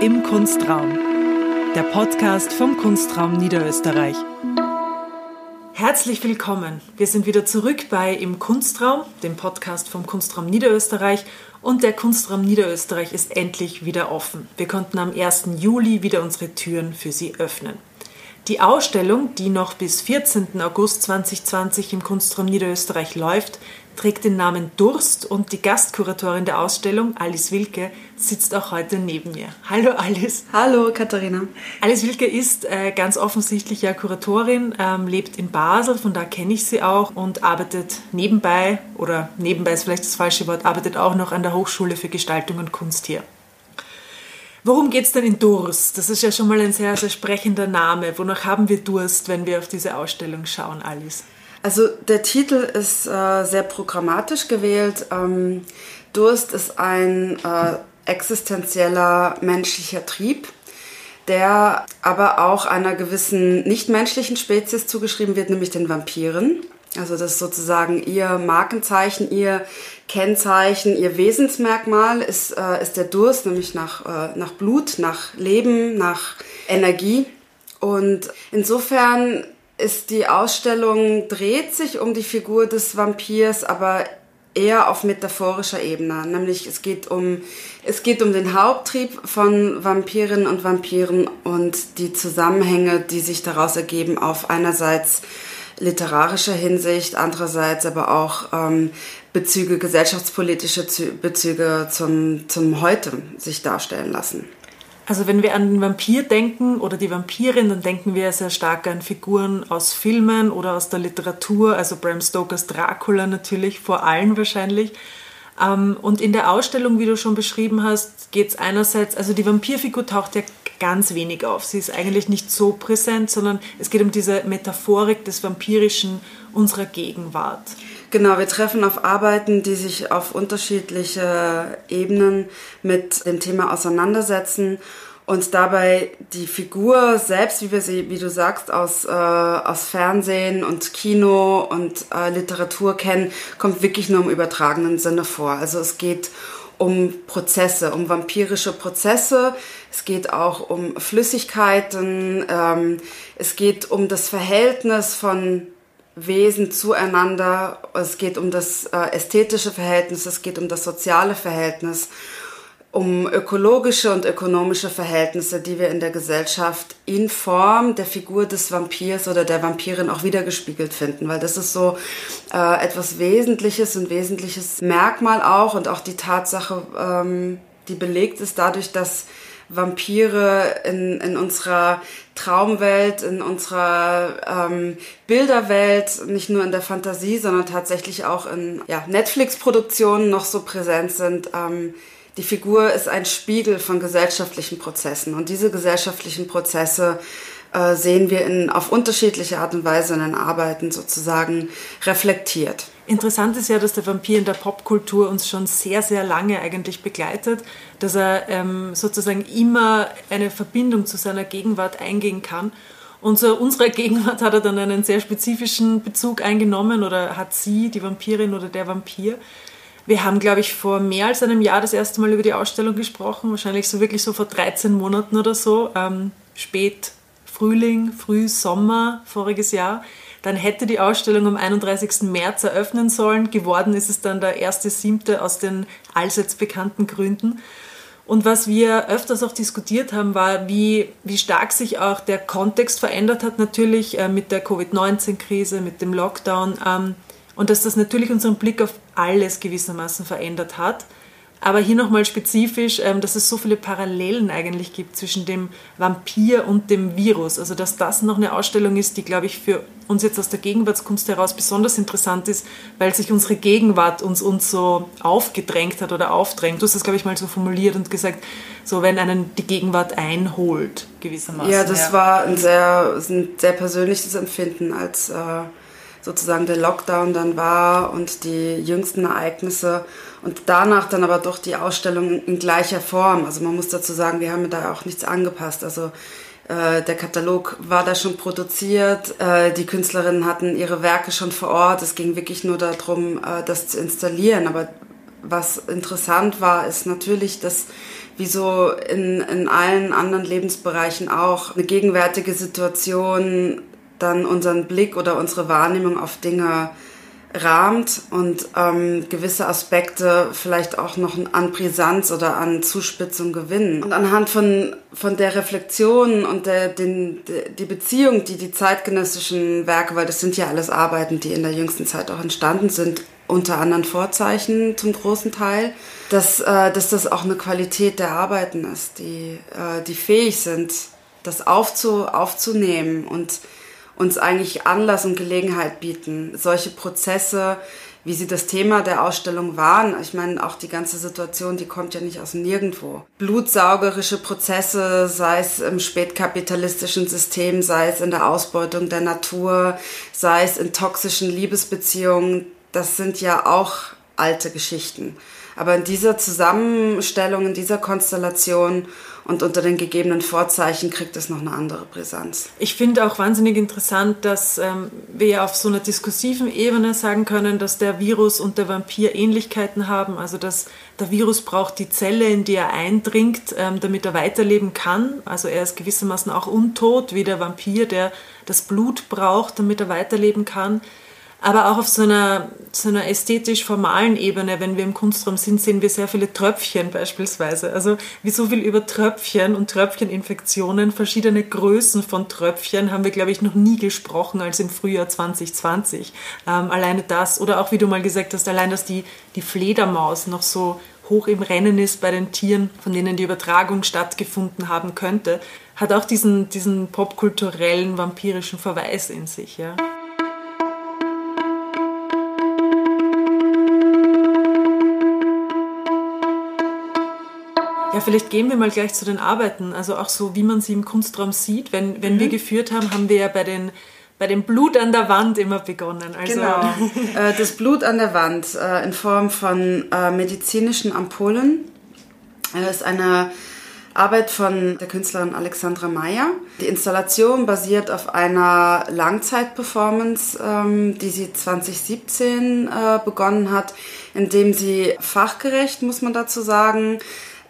Im Kunstraum, der Podcast vom Kunstraum Niederösterreich. Herzlich willkommen. Wir sind wieder zurück bei Im Kunstraum, dem Podcast vom Kunstraum Niederösterreich. Und der Kunstraum Niederösterreich ist endlich wieder offen. Wir konnten am 1. Juli wieder unsere Türen für Sie öffnen. Die Ausstellung, die noch bis 14. August 2020 im Kunstraum Niederösterreich läuft, trägt den Namen Durst und die Gastkuratorin der Ausstellung, Alice Wilke, sitzt auch heute neben mir. Hallo Alice. Hallo Katharina. Alice Wilke ist äh, ganz offensichtlich ja Kuratorin, ähm, lebt in Basel, von da kenne ich sie auch und arbeitet nebenbei, oder nebenbei ist vielleicht das falsche Wort, arbeitet auch noch an der Hochschule für Gestaltung und Kunst hier. Worum geht es denn in Durst? Das ist ja schon mal ein sehr, sehr sprechender Name. Wonach haben wir Durst, wenn wir auf diese Ausstellung schauen, Alice? Also der Titel ist äh, sehr programmatisch gewählt. Ähm, Durst ist ein äh, existenzieller menschlicher Trieb, der aber auch einer gewissen nichtmenschlichen Spezies zugeschrieben wird, nämlich den Vampiren. Also das ist sozusagen ihr Markenzeichen, ihr Kennzeichen, ihr Wesensmerkmal ist, äh, ist der Durst, nämlich nach, äh, nach Blut, nach Leben, nach Energie. Und insofern ist die Ausstellung, dreht sich um die Figur des Vampirs, aber eher auf metaphorischer Ebene. Nämlich es geht um, es geht um den Haupttrieb von Vampirinnen und Vampiren und die Zusammenhänge, die sich daraus ergeben, auf einerseits literarischer Hinsicht, andererseits aber auch ähm, Bezüge, gesellschaftspolitische Bezüge zum, zum Heute sich darstellen lassen. Also wenn wir an den Vampir denken oder die Vampirin, dann denken wir sehr stark an Figuren aus Filmen oder aus der Literatur, also Bram Stokers Dracula natürlich, vor allem wahrscheinlich. Ähm, und in der Ausstellung, wie du schon beschrieben hast, geht es einerseits, also die Vampirfigur taucht ja ganz wenig auf. Sie ist eigentlich nicht so präsent, sondern es geht um diese Metaphorik des Vampirischen unserer Gegenwart. Genau, wir treffen auf Arbeiten, die sich auf unterschiedliche Ebenen mit dem Thema auseinandersetzen und dabei die Figur selbst, wie wir sie, wie du sagst, aus, äh, aus Fernsehen und Kino und äh, Literatur kennen, kommt wirklich nur im übertragenen Sinne vor. Also es geht um Prozesse, um vampirische Prozesse. Es geht auch um Flüssigkeiten. Ähm, es geht um das Verhältnis von Wesen zueinander. Es geht um das äh, ästhetische Verhältnis, es geht um das soziale Verhältnis, um ökologische und ökonomische Verhältnisse, die wir in der Gesellschaft in Form der Figur des Vampirs oder der Vampirin auch wiedergespiegelt finden, weil das ist so äh, etwas Wesentliches, ein wesentliches Merkmal auch und auch die Tatsache, ähm, die belegt ist dadurch, dass Vampire in, in unserer Traumwelt, in unserer ähm, Bilderwelt, nicht nur in der Fantasie, sondern tatsächlich auch in ja, Netflix-Produktionen noch so präsent sind. Ähm, die Figur ist ein Spiegel von gesellschaftlichen Prozessen und diese gesellschaftlichen Prozesse äh, sehen wir in, auf unterschiedliche Art und Weise in den Arbeiten sozusagen reflektiert. Interessant ist ja, dass der Vampir in der Popkultur uns schon sehr, sehr lange eigentlich begleitet, dass er ähm, sozusagen immer eine Verbindung zu seiner Gegenwart eingehen kann. Und zu unserer Gegenwart hat er dann einen sehr spezifischen Bezug eingenommen oder hat sie, die Vampirin oder der Vampir. Wir haben, glaube ich, vor mehr als einem Jahr das erste Mal über die Ausstellung gesprochen, wahrscheinlich so wirklich so vor 13 Monaten oder so, ähm, spät Frühling, Früh Sommer voriges Jahr dann hätte die Ausstellung am 31. März eröffnen sollen. Geworden ist es dann der 1.7. aus den allseits bekannten Gründen. Und was wir öfters auch diskutiert haben, war, wie, wie stark sich auch der Kontext verändert hat, natürlich äh, mit der Covid-19-Krise, mit dem Lockdown. Ähm, und dass das natürlich unseren Blick auf alles gewissermaßen verändert hat. Aber hier nochmal spezifisch, ähm, dass es so viele Parallelen eigentlich gibt zwischen dem Vampir und dem Virus. Also dass das noch eine Ausstellung ist, die, glaube ich, für uns jetzt aus der Gegenwartskunst heraus besonders interessant ist, weil sich unsere Gegenwart uns, uns so aufgedrängt hat oder aufdrängt. Du hast das, glaube ich, mal so formuliert und gesagt, so wenn einen die Gegenwart einholt, gewissermaßen. Ja, das ja. war ein sehr, ein sehr persönliches Empfinden, als äh, sozusagen der Lockdown dann war und die jüngsten Ereignisse und danach dann aber doch die Ausstellung in gleicher Form. Also man muss dazu sagen, wir haben da auch nichts angepasst. Also äh, der Katalog war da schon produziert, äh, die Künstlerinnen hatten ihre Werke schon vor Ort. Es ging wirklich nur darum, äh, das zu installieren. Aber was interessant war, ist natürlich, dass wie so in, in allen anderen Lebensbereichen auch eine gegenwärtige Situation dann unseren Blick oder unsere Wahrnehmung auf Dinge rahmt und ähm, gewisse Aspekte vielleicht auch noch an Brisanz oder an Zuspitzung gewinnen. Und anhand von, von der Reflexion und der, den, die Beziehung, die die zeitgenössischen Werke, weil das sind ja alles Arbeiten, die in der jüngsten Zeit auch entstanden sind, unter anderen Vorzeichen zum großen Teil, dass, äh, dass das auch eine Qualität der Arbeiten ist, die, äh, die fähig sind, das aufzu, aufzunehmen und uns eigentlich Anlass und Gelegenheit bieten, solche Prozesse, wie sie das Thema der Ausstellung waren. Ich meine, auch die ganze Situation, die kommt ja nicht aus nirgendwo. Blutsaugerische Prozesse, sei es im spätkapitalistischen System, sei es in der Ausbeutung der Natur, sei es in toxischen Liebesbeziehungen, das sind ja auch alte Geschichten. Aber in dieser Zusammenstellung, in dieser Konstellation und unter den gegebenen Vorzeichen kriegt es noch eine andere Brisanz. Ich finde auch wahnsinnig interessant, dass ähm, wir auf so einer diskursiven Ebene sagen können, dass der Virus und der Vampir Ähnlichkeiten haben. Also dass der Virus braucht die Zelle, in die er eindringt, ähm, damit er weiterleben kann. Also er ist gewissermaßen auch untot, wie der Vampir, der das Blut braucht, damit er weiterleben kann. Aber auch auf so einer, so einer ästhetisch-formalen Ebene, wenn wir im Kunstraum sind, sehen wir sehr viele Tröpfchen beispielsweise. Also wie so viel über Tröpfchen und Tröpfcheninfektionen, verschiedene Größen von Tröpfchen haben wir, glaube ich, noch nie gesprochen als im Frühjahr 2020. Ähm, alleine das, oder auch wie du mal gesagt hast, allein, dass die, die Fledermaus noch so hoch im Rennen ist bei den Tieren, von denen die Übertragung stattgefunden haben könnte, hat auch diesen, diesen popkulturellen, vampirischen Verweis in sich. Ja. Ja, vielleicht gehen wir mal gleich zu den Arbeiten. Also auch so, wie man sie im Kunstraum sieht. Wenn, wenn mhm. wir geführt haben, haben wir ja bei den bei dem Blut an der Wand immer begonnen. Also genau. Äh, das Blut an der Wand äh, in Form von äh, medizinischen Ampullen. Das ist eine Arbeit von der Künstlerin Alexandra Meyer. Die Installation basiert auf einer Langzeitperformance, ähm, die sie 2017 begonnen hat, indem sie fachgerecht, muss man dazu sagen,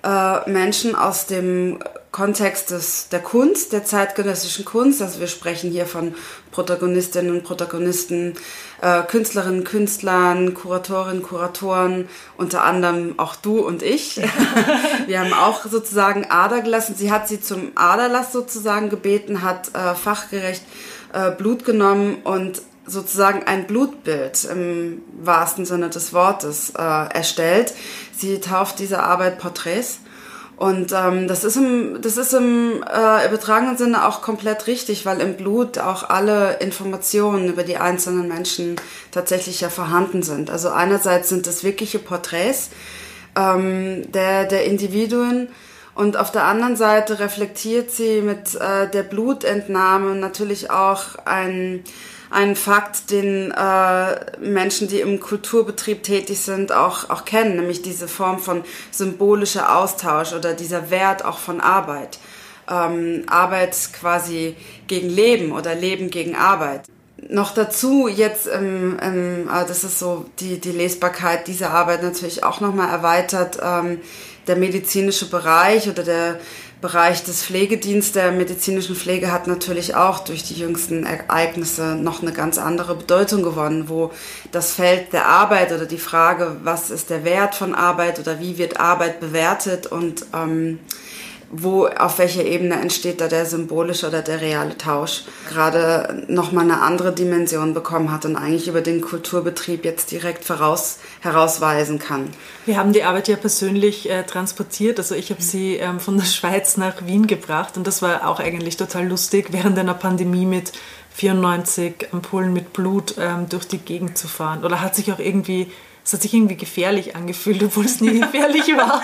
äh, Menschen aus dem Kontext des, der Kunst, der zeitgenössischen Kunst, also wir sprechen hier von Protagonistinnen und Protagonisten, äh, Künstlerinnen, Künstlern, Kuratorinnen, Kuratoren, unter anderem auch du und ich. wir haben auch sozusagen Ader gelassen. Sie hat sie zum Aderlass sozusagen gebeten, hat äh, fachgerecht äh, Blut genommen und sozusagen ein Blutbild im wahrsten Sinne des Wortes äh, erstellt. Sie tauft diese Arbeit Porträts. Und ähm, das ist im, das ist im äh, übertragenen Sinne auch komplett richtig, weil im Blut auch alle Informationen über die einzelnen Menschen tatsächlich ja vorhanden sind. Also einerseits sind das wirkliche Porträts ähm, der, der Individuen und auf der anderen Seite reflektiert sie mit äh, der Blutentnahme natürlich auch ein ein Fakt, den äh, Menschen, die im Kulturbetrieb tätig sind, auch, auch kennen, nämlich diese Form von symbolischer Austausch oder dieser Wert auch von Arbeit. Ähm, Arbeit quasi gegen Leben oder Leben gegen Arbeit. Noch dazu jetzt, ähm, ähm, das ist so die, die Lesbarkeit dieser Arbeit natürlich auch nochmal erweitert, ähm, der medizinische Bereich oder der Bereich des Pflegedienstes, der medizinischen Pflege hat natürlich auch durch die jüngsten Ereignisse noch eine ganz andere Bedeutung gewonnen, wo das Feld der Arbeit oder die Frage, was ist der Wert von Arbeit oder wie wird Arbeit bewertet und ähm, wo, auf welcher Ebene entsteht da der symbolische oder der reale Tausch, gerade nochmal eine andere Dimension bekommen hat und eigentlich über den Kulturbetrieb jetzt direkt voraus, herausweisen kann. Wir haben die Arbeit ja persönlich äh, transportiert, also ich habe sie ähm, von der Schweiz nach Wien gebracht und das war auch eigentlich total lustig, während einer Pandemie mit 94 Ampullen mit Blut ähm, durch die Gegend zu fahren. Oder hat sich auch irgendwie, es hat sich irgendwie gefährlich angefühlt, obwohl es nie gefährlich war.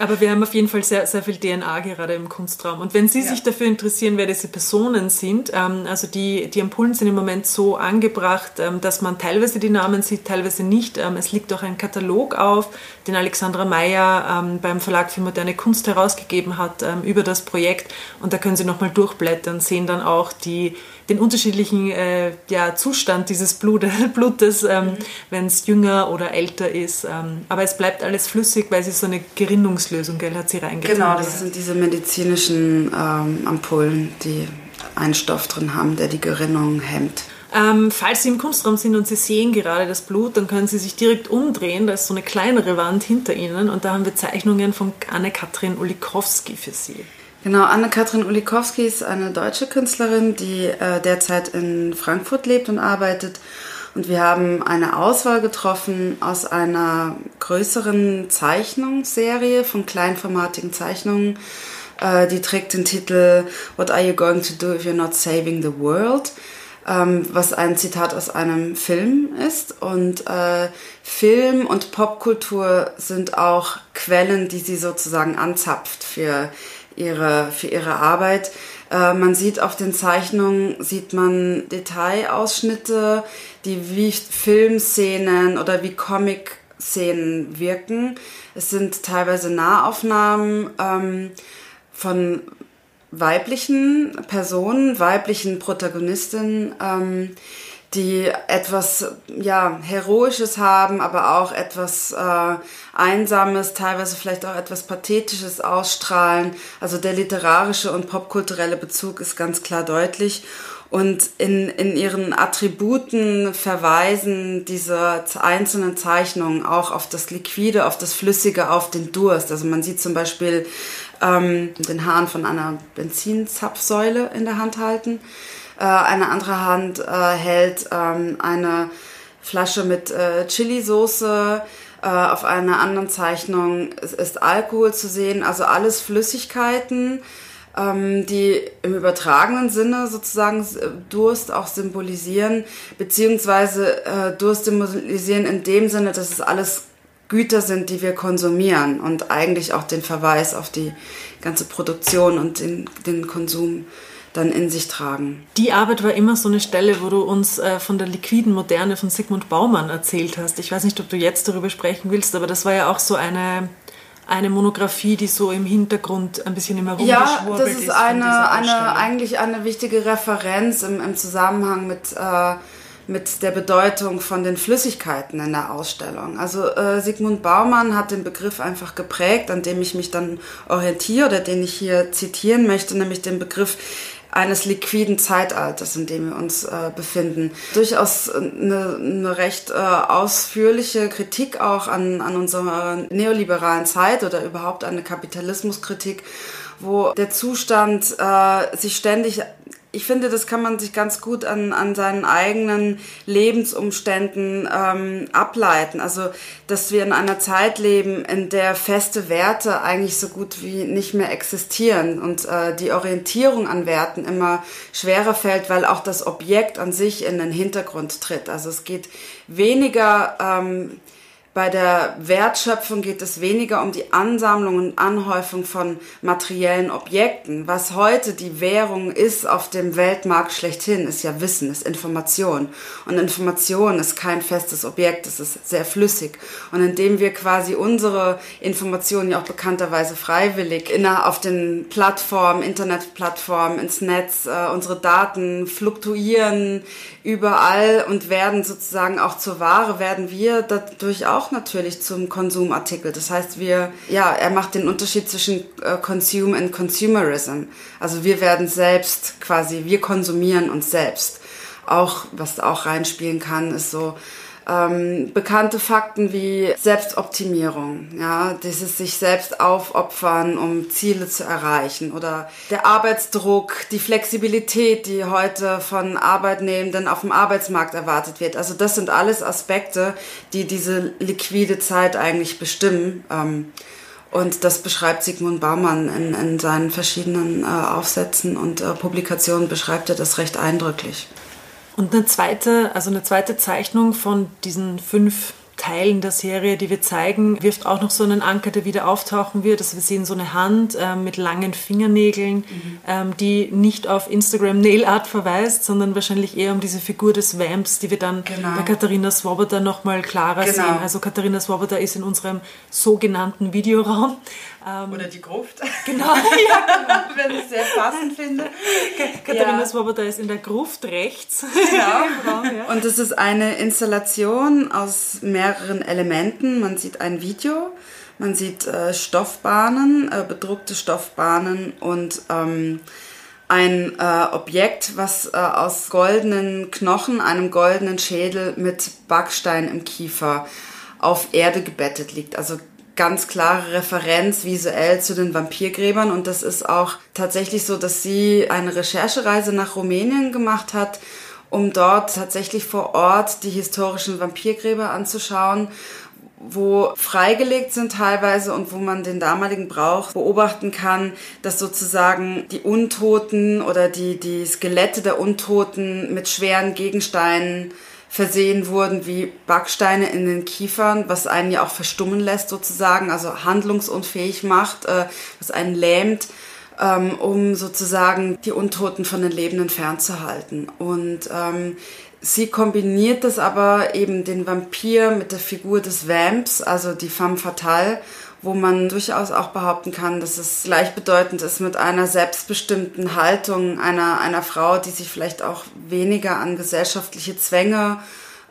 Aber wir haben auf jeden Fall sehr, sehr viel DNA gerade im Kunstraum. Und wenn Sie ja. sich dafür interessieren, wer diese Personen sind, ähm, also die, die Ampullen sind im Moment so angebracht, ähm, dass man teilweise die Namen sieht, teilweise nicht. Ähm, es liegt auch ein Katalog auf, den Alexandra Meyer ähm, beim Verlag für moderne Kunst herausgegeben hat ähm, über das Projekt. Und da können Sie nochmal durchblättern, sehen dann auch die den unterschiedlichen äh, ja, Zustand dieses Blutes, Blutes ähm, mhm. wenn es jünger oder älter ist. Ähm, aber es bleibt alles flüssig, weil sie so eine Gerinnungslösung, gell, hat sie reingetan. Genau, das sind diese medizinischen ähm, Ampullen, die einen Stoff drin haben, der die Gerinnung hemmt. Ähm, falls Sie im Kunstraum sind und Sie sehen gerade das Blut, dann können Sie sich direkt umdrehen. Da ist so eine kleinere Wand hinter Ihnen und da haben wir Zeichnungen von Anne-Kathrin Ulikowski für Sie. Genau, Anne-Kathrin Ulikowski ist eine deutsche Künstlerin, die äh, derzeit in Frankfurt lebt und arbeitet. Und wir haben eine Auswahl getroffen aus einer größeren Zeichnungsserie von kleinformatigen Zeichnungen. Äh, die trägt den Titel What are you going to do if you're not saving the world? ähm, was ein Zitat aus einem Film ist. Und äh, Film und Popkultur sind auch Quellen, die sie sozusagen anzapft für ihre, für ihre Arbeit. Äh, man sieht auf den Zeichnungen, sieht man Detailausschnitte, die wie Filmszenen oder wie Comic-Szenen wirken. Es sind teilweise Nahaufnahmen ähm, von weiblichen Personen, weiblichen Protagonistinnen, ähm, die etwas ja heroisches haben, aber auch etwas äh, einsames, teilweise vielleicht auch etwas pathetisches ausstrahlen. Also der literarische und popkulturelle Bezug ist ganz klar deutlich. Und in, in ihren Attributen verweisen diese einzelnen Zeichnungen auch auf das Liquide, auf das Flüssige, auf den Durst. Also man sieht zum Beispiel ähm, den Hahn von einer Benzinzapfsäule in der Hand halten. Äh, eine andere Hand äh, hält ähm, eine Flasche mit äh, Chili-Soße. Äh, auf einer anderen Zeichnung ist, Alkohol zu sehen. Also alles Flüssigkeiten ähm, die im übertragenen Sinne sozusagen Durst auch symbolisieren, beziehungsweise äh, Durst symbolisieren in dem Sinne, dass es alles Güter sind, die wir konsumieren und eigentlich auch den Verweis auf die ganze Produktion und den, den Konsum dann in sich tragen. Die Arbeit war immer so eine Stelle, wo du uns äh, von der liquiden Moderne von Sigmund Baumann erzählt hast. Ich weiß nicht, ob du jetzt darüber sprechen willst, aber das war ja auch so eine eine Monographie, die so im Hintergrund ein bisschen immer rumgeschwurbelt ist. Ja, das ist, ist eine, eine, eigentlich eine wichtige Referenz im, im Zusammenhang mit, äh, mit der Bedeutung von den Flüssigkeiten in der Ausstellung. Also äh, Sigmund Baumann hat den Begriff einfach geprägt, an dem ich mich dann orientiere oder den ich hier zitieren möchte, nämlich den Begriff eines liquiden Zeitalters, in dem wir uns äh, befinden. Durchaus eine, eine recht äh, ausführliche Kritik auch an, an unserer neoliberalen Zeit oder überhaupt eine Kapitalismuskritik, wo der Zustand äh, sich ständig ich finde, das kann man sich ganz gut an, an seinen eigenen Lebensumständen ähm, ableiten. Also, dass wir in einer Zeit leben, in der feste Werte eigentlich so gut wie nicht mehr existieren und äh, die Orientierung an Werten immer schwerer fällt, weil auch das Objekt an sich in den Hintergrund tritt. Also es geht weniger ähm, bei der Wertschöpfung geht es weniger um die Ansammlung und Anhäufung von materiellen Objekten. Was heute die Währung ist auf dem Weltmarkt schlechthin, ist ja Wissen, ist Information. Und Information ist kein festes Objekt, es ist sehr flüssig. Und indem wir quasi unsere Informationen ja auch bekannterweise freiwillig in, auf den Plattformen, Internetplattformen, ins Netz, äh, unsere Daten fluktuieren überall und werden sozusagen auch zur Ware, werden wir dadurch auch natürlich zum Konsumartikel. Das heißt, wir, ja, er macht den Unterschied zwischen äh, Consume and Consumerism. Also wir werden selbst quasi, wir konsumieren uns selbst. Auch, was auch reinspielen kann, ist so, ähm, bekannte Fakten wie Selbstoptimierung, ja, dieses sich selbst aufopfern, um Ziele zu erreichen oder der Arbeitsdruck, die Flexibilität, die heute von Arbeitnehmenden auf dem Arbeitsmarkt erwartet wird. Also das sind alles Aspekte, die diese liquide Zeit eigentlich bestimmen. Ähm, und das beschreibt Sigmund Baumann in, in seinen verschiedenen äh, Aufsätzen und äh, Publikationen beschreibt er das recht eindrücklich. Und eine zweite, also eine zweite Zeichnung von diesen fünf Teilen der Serie, die wir zeigen, wirft auch noch so einen Anker, der wieder auftauchen wird. Also wir sehen so eine Hand äh, mit langen Fingernägeln, mhm. ähm, die nicht auf Instagram Nail Art verweist, sondern wahrscheinlich eher um diese Figur des Vamps, die wir dann genau. bei Katharina Swoboda nochmal klarer genau. sehen. Also Katharina Swoboda ist in unserem sogenannten Videoraum Ähm, Oder die Gruft. Genau, ja, genau. Wenn ich sehr passend finde. Katharina ja. Swoboda ist in der Gruft rechts. Genau. ja. Und es ist eine Installation aus mehreren Elementen. Man sieht ein Video, man sieht äh, Stoffbahnen, äh, bedruckte Stoffbahnen und ähm, ein äh, Objekt, was äh, aus goldenen Knochen, einem goldenen Schädel mit Backstein im Kiefer auf Erde gebettet liegt. Also ganz klare Referenz visuell zu den Vampirgräbern. Und das ist auch tatsächlich so, dass sie eine Recherchereise nach Rumänien gemacht hat, um dort tatsächlich vor Ort die historischen Vampirgräber anzuschauen wo freigelegt sind teilweise und wo man den damaligen Brauch beobachten kann, dass sozusagen die Untoten oder die, die Skelette der Untoten mit schweren Gegensteinen versehen wurden, wie Backsteine in den Kiefern, was einen ja auch verstummen lässt sozusagen, also handlungsunfähig macht, äh, was einen lähmt, ähm, um sozusagen die Untoten von den Lebenden fernzuhalten. Und ähm, Sie kombiniert das aber eben den Vampir mit der Figur des Vamps, also die femme fatale, wo man durchaus auch behaupten kann, dass es gleichbedeutend ist mit einer selbstbestimmten Haltung einer, einer Frau, die sich vielleicht auch weniger an gesellschaftliche Zwänge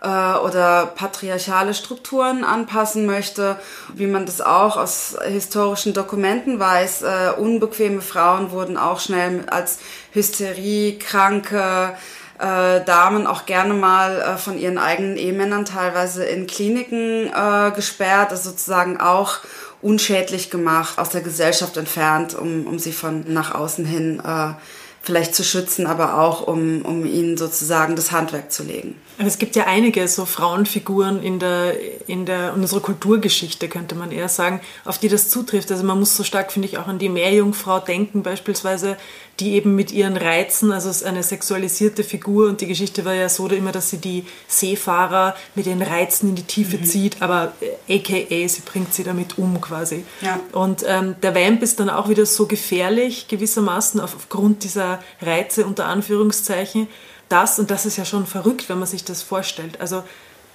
äh, oder patriarchale Strukturen anpassen möchte, wie man das auch aus historischen Dokumenten weiß. Äh, unbequeme Frauen wurden auch schnell als Hysterie, Kranke, äh, Damen auch gerne mal äh, von ihren eigenen Ehemännern teilweise in Kliniken äh, gesperrt, also sozusagen auch unschädlich gemacht, aus der Gesellschaft entfernt, um, um sie von nach außen hin äh, vielleicht zu schützen, aber auch um, um ihnen sozusagen das Handwerk zu legen. Es gibt ja einige so Frauenfiguren in der, in der in unserer Kulturgeschichte, könnte man eher sagen, auf die das zutrifft. Also man muss so stark, finde ich, auch an die Meerjungfrau denken, beispielsweise, die eben mit ihren Reizen, also eine sexualisierte Figur und die Geschichte war ja so immer, dass sie die Seefahrer mit ihren Reizen in die Tiefe mhm. zieht, aber aka äh, sie bringt sie damit um quasi. Ja. Und ähm, der Vamp ist dann auch wieder so gefährlich gewissermaßen aufgrund dieser Reize unter Anführungszeichen, das, und das ist ja schon verrückt, wenn man sich das vorstellt, also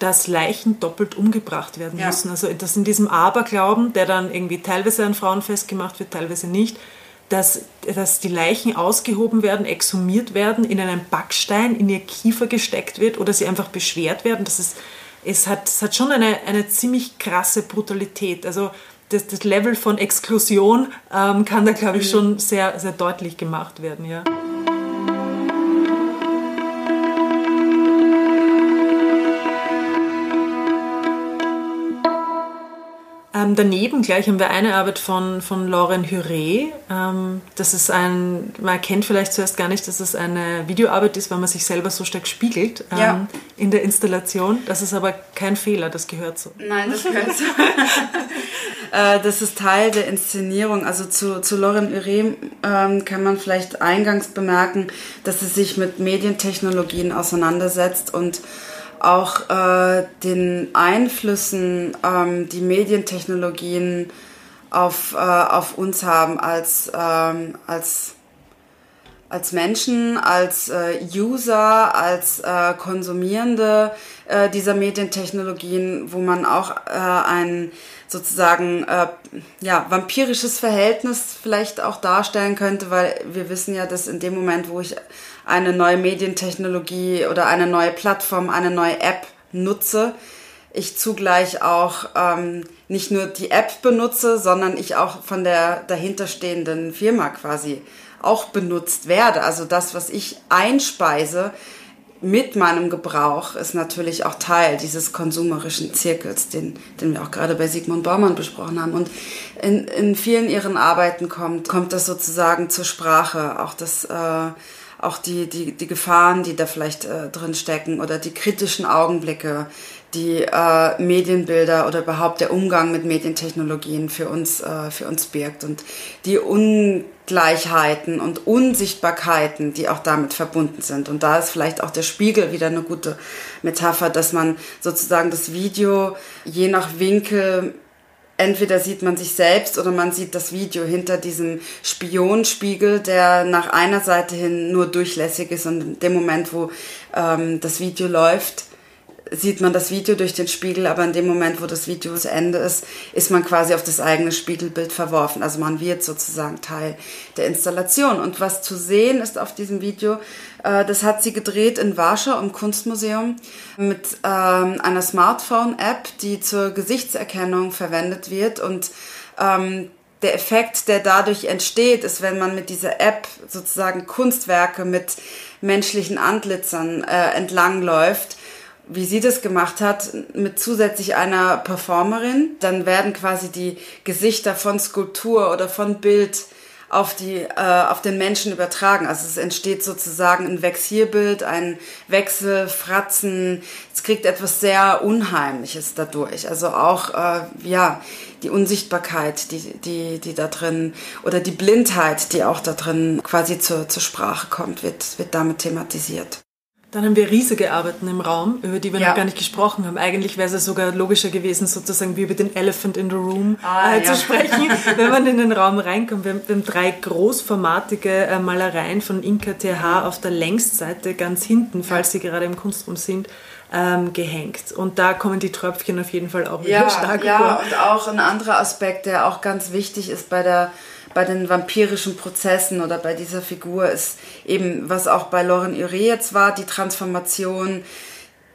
dass Leichen doppelt umgebracht werden ja. müssen. Also das in diesem Aberglauben, der dann irgendwie teilweise an Frauen festgemacht wird, teilweise nicht, dass, dass die Leichen ausgehoben werden, exhumiert werden, in einen Backstein in ihr Kiefer gesteckt wird oder sie einfach beschwert werden. Das ist, es, hat, es hat schon eine, eine ziemlich krasse Brutalität. Also das, das Level von Exklusion ähm, kann da, glaube ich, mhm. schon sehr, sehr deutlich gemacht werden. Ja. Ähm, daneben gleich haben wir eine Arbeit von, von Lauren Huré. Ähm, das ist ein, man erkennt vielleicht zuerst gar nicht, dass es eine Videoarbeit ist, weil man sich selber so stark spiegelt ähm, ja. in der Installation. Das ist aber kein Fehler, das gehört so. Nein, das gehört so. Äh, das ist Teil der Inszenierung. Also zu, zu Lauren Huré ähm, kann man vielleicht eingangs bemerken, dass sie sich mit Medientechnologien auseinandersetzt und auch äh, den Einflüssen, ähm, die Medientechnologien auf, äh, auf uns haben als, ähm, als, als Menschen, als äh, User, als äh, Konsumierende äh, dieser Medientechnologien, wo man auch äh, ein sozusagen äh, ja, vampirisches Verhältnis vielleicht auch darstellen könnte, weil wir wissen ja, dass in dem Moment, wo ich eine neue Medientechnologie oder eine neue Plattform, eine neue App nutze, ich zugleich auch ähm, nicht nur die App benutze, sondern ich auch von der dahinterstehenden Firma quasi auch benutzt werde. Also das, was ich einspeise mit meinem Gebrauch, ist natürlich auch Teil dieses konsumerischen Zirkels, den, den wir auch gerade bei Sigmund Baumann besprochen haben. Und in, in vielen ihren Arbeiten kommt, kommt das sozusagen zur Sprache, auch das äh, auch die, die, die Gefahren, die da vielleicht äh, drin stecken oder die kritischen Augenblicke, die äh, Medienbilder oder überhaupt der Umgang mit Medientechnologien für uns, äh, für uns birgt und die Ungleichheiten und Unsichtbarkeiten, die auch damit verbunden sind. Und da ist vielleicht auch der Spiegel wieder eine gute Metapher, dass man sozusagen das Video je nach Winkel entweder sieht man sich selbst oder man sieht das Video hinter diesem Spionspiegel, der nach einer Seite hin nur durchlässig ist und in dem Moment, wo ähm, das Video läuft, sieht man das Video durch den Spiegel, aber in dem Moment, wo das Video zu Ende ist, ist man quasi auf das eigene Spiegelbild verworfen. Also man wird sozusagen Teil der Installation. Und was zu sehen ist auf diesem Video, äh, das hat sie gedreht in Warschau im Kunstmuseum mit ähm, einer Smartphone-App, die zur Gesichtserkennung verwendet wird und ähm, der Effekt, der dadurch entsteht, ist, wenn man mit dieser App sozusagen Kunstwerke mit menschlichen Antlitzern äh, entlangläuft, wie sie das gemacht hat, mit zusätzlich einer Performerin, dann werden quasi die Gesichter von Skulptur oder von Bild auf die äh, auf den Menschen übertragen. Also es entsteht sozusagen ein Vexierbild, ein Wechsel, Fratzen. Es kriegt etwas sehr Unheimliches dadurch. Also auch äh, ja die Unsichtbarkeit, die die die da drin oder die Blindheit, die auch da drin quasi zur zur Sprache kommt, wird wird damit thematisiert. Dann haben wir riesige Arbeiten im Raum, über die wir ja. noch gar nicht gesprochen haben. Eigentlich wäre es ja sogar logischer gewesen, sozusagen wie über den Elephant in the Room ah, äh, ja. zu sprechen, wenn man in den Raum reinkommt. Wir haben, wir haben drei großformatige äh, Malereien von Inka TH auf der Längsseite ganz hinten, falls Sie gerade im Kunstraum sind. Ähm, gehängt. Und da kommen die Tröpfchen auf jeden Fall auch wieder ja, stark ja, vor. Ja, und auch ein anderer Aspekt, der auch ganz wichtig ist bei der bei den vampirischen Prozessen oder bei dieser Figur ist eben, was auch bei Lauren Ure jetzt war, die Transformation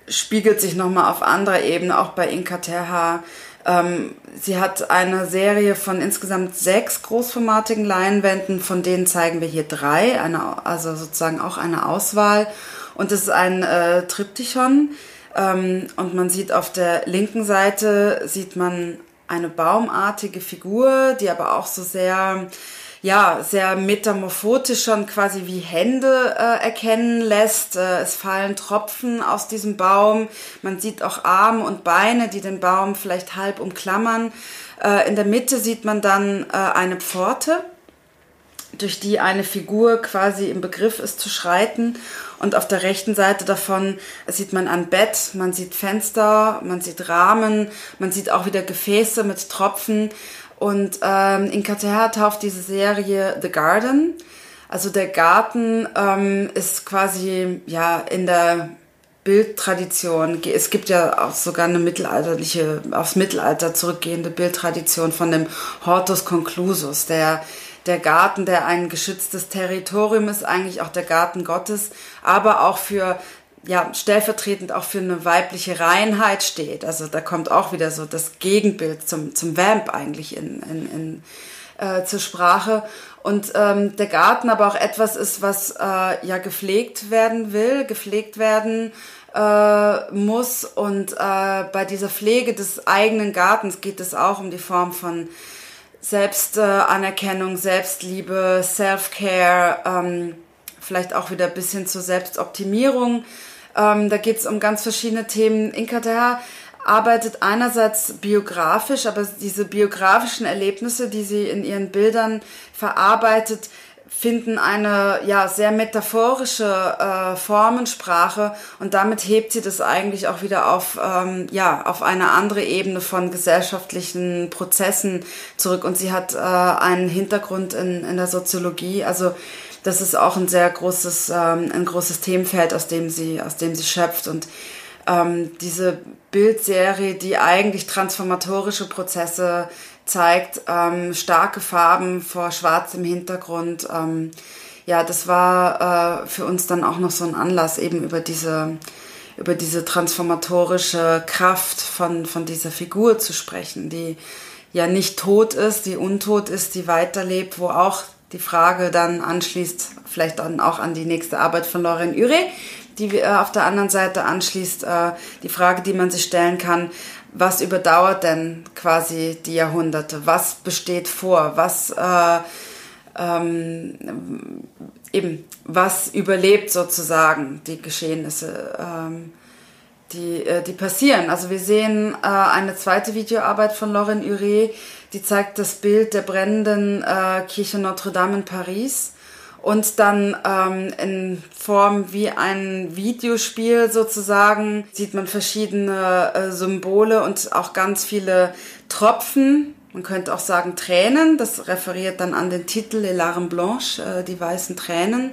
spiegelt sich nochmal auf anderer Ebene, auch bei Inka Terha. Ähm, sie hat eine Serie von insgesamt sechs großformatigen Leinwänden, von denen zeigen wir hier drei, eine, also sozusagen auch eine Auswahl. Und es ist ein äh, Triptychon. Ähm, und man sieht auf der linken Seite, sieht man eine baumartige Figur, die aber auch so sehr ja, sehr metamorphotisch schon quasi wie Hände äh, erkennen lässt. Äh, es fallen Tropfen aus diesem Baum. Man sieht auch Arme und Beine, die den Baum vielleicht halb umklammern. Äh, in der Mitte sieht man dann äh, eine Pforte, durch die eine Figur quasi im Begriff ist zu schreiten. Und auf der rechten Seite davon sieht man ein Bett, man sieht Fenster, man sieht Rahmen, man sieht auch wieder Gefäße mit Tropfen. Und ähm, in KTH tauft diese Serie The Garden. Also der Garten ähm, ist quasi ja in der Bildtradition. Es gibt ja auch sogar eine mittelalterliche, aufs Mittelalter zurückgehende Bildtradition von dem Hortus Conclusus, der der Garten, der ein geschütztes Territorium ist, eigentlich auch der Garten Gottes, aber auch für ja, stellvertretend auch für eine weibliche Reinheit steht. Also da kommt auch wieder so das Gegenbild zum, zum Vamp eigentlich in, in, in, äh, zur Sprache. Und ähm, der Garten aber auch etwas ist, was äh, ja gepflegt werden will, gepflegt werden äh, muss. Und äh, bei dieser Pflege des eigenen Gartens geht es auch um die Form von Selbstanerkennung, Selbstliebe, Self-Care, ähm, vielleicht auch wieder ein bisschen zur Selbstoptimierung. Ähm, da geht es um ganz verschiedene Themen. Inka Terra arbeitet einerseits biografisch, aber diese biografischen Erlebnisse, die sie in ihren Bildern verarbeitet, finden eine ja sehr metaphorische äh, Formensprache und damit hebt sie das eigentlich auch wieder auf ähm, ja auf eine andere Ebene von gesellschaftlichen Prozessen zurück. Und sie hat äh, einen Hintergrund in, in der Soziologie. Also das ist auch ein sehr großes ähm, ein großes Themenfeld aus dem sie aus dem sie schöpft. Und ähm, diese Bildserie die eigentlich transformatorische Prozesse zeigt, ähm, starke Farben vor schwarzem Hintergrund. Ähm, ja, das war äh, für uns dann auch noch so ein Anlass, eben über diese, über diese transformatorische Kraft von, von dieser Figur zu sprechen, die ja nicht tot ist, die untot ist, die weiterlebt, wo auch die Frage dann anschließt, vielleicht dann auch an die nächste Arbeit von Lauren Ure, die äh, auf der anderen Seite anschließt, äh, die Frage, die man sich stellen kann, was überdauert denn quasi die Jahrhunderte? Was besteht vor? Was äh, ähm, eben was überlebt sozusagen die Geschehnisse, ähm, die äh, die passieren? Also wir sehen äh, eine zweite Videoarbeit von Lauren Ure, die zeigt das Bild der brennenden äh, Kirche Notre Dame in Paris und dann ähm, in Form wie ein Videospiel sozusagen sieht man verschiedene äh, Symbole und auch ganz viele Tropfen. Man könnte auch sagen Tränen. Das referiert dann an den Titel Les Larmes Blanches, äh, die weißen Tränen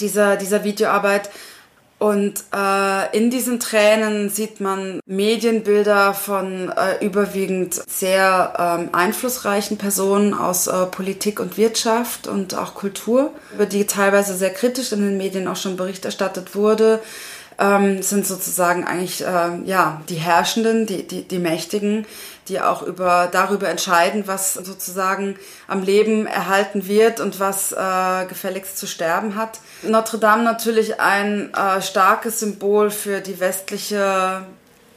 dieser, dieser Videoarbeit. Und äh, in diesen Tränen sieht man Medienbilder von äh, überwiegend sehr ähm, einflussreichen Personen aus äh, Politik und Wirtschaft und auch Kultur, über die teilweise sehr kritisch in den Medien auch schon Bericht erstattet wurde. Ähm, sind sozusagen eigentlich äh, ja die Herrschenden, die, die, die Mächtigen, die auch über, darüber entscheiden, was sozusagen am Leben erhalten wird und was äh, gefälligst zu sterben hat. Notre Dame natürlich ein äh, starkes Symbol für die westliche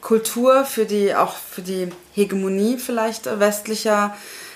Kultur, für die, auch für die Hegemonie vielleicht westlicher,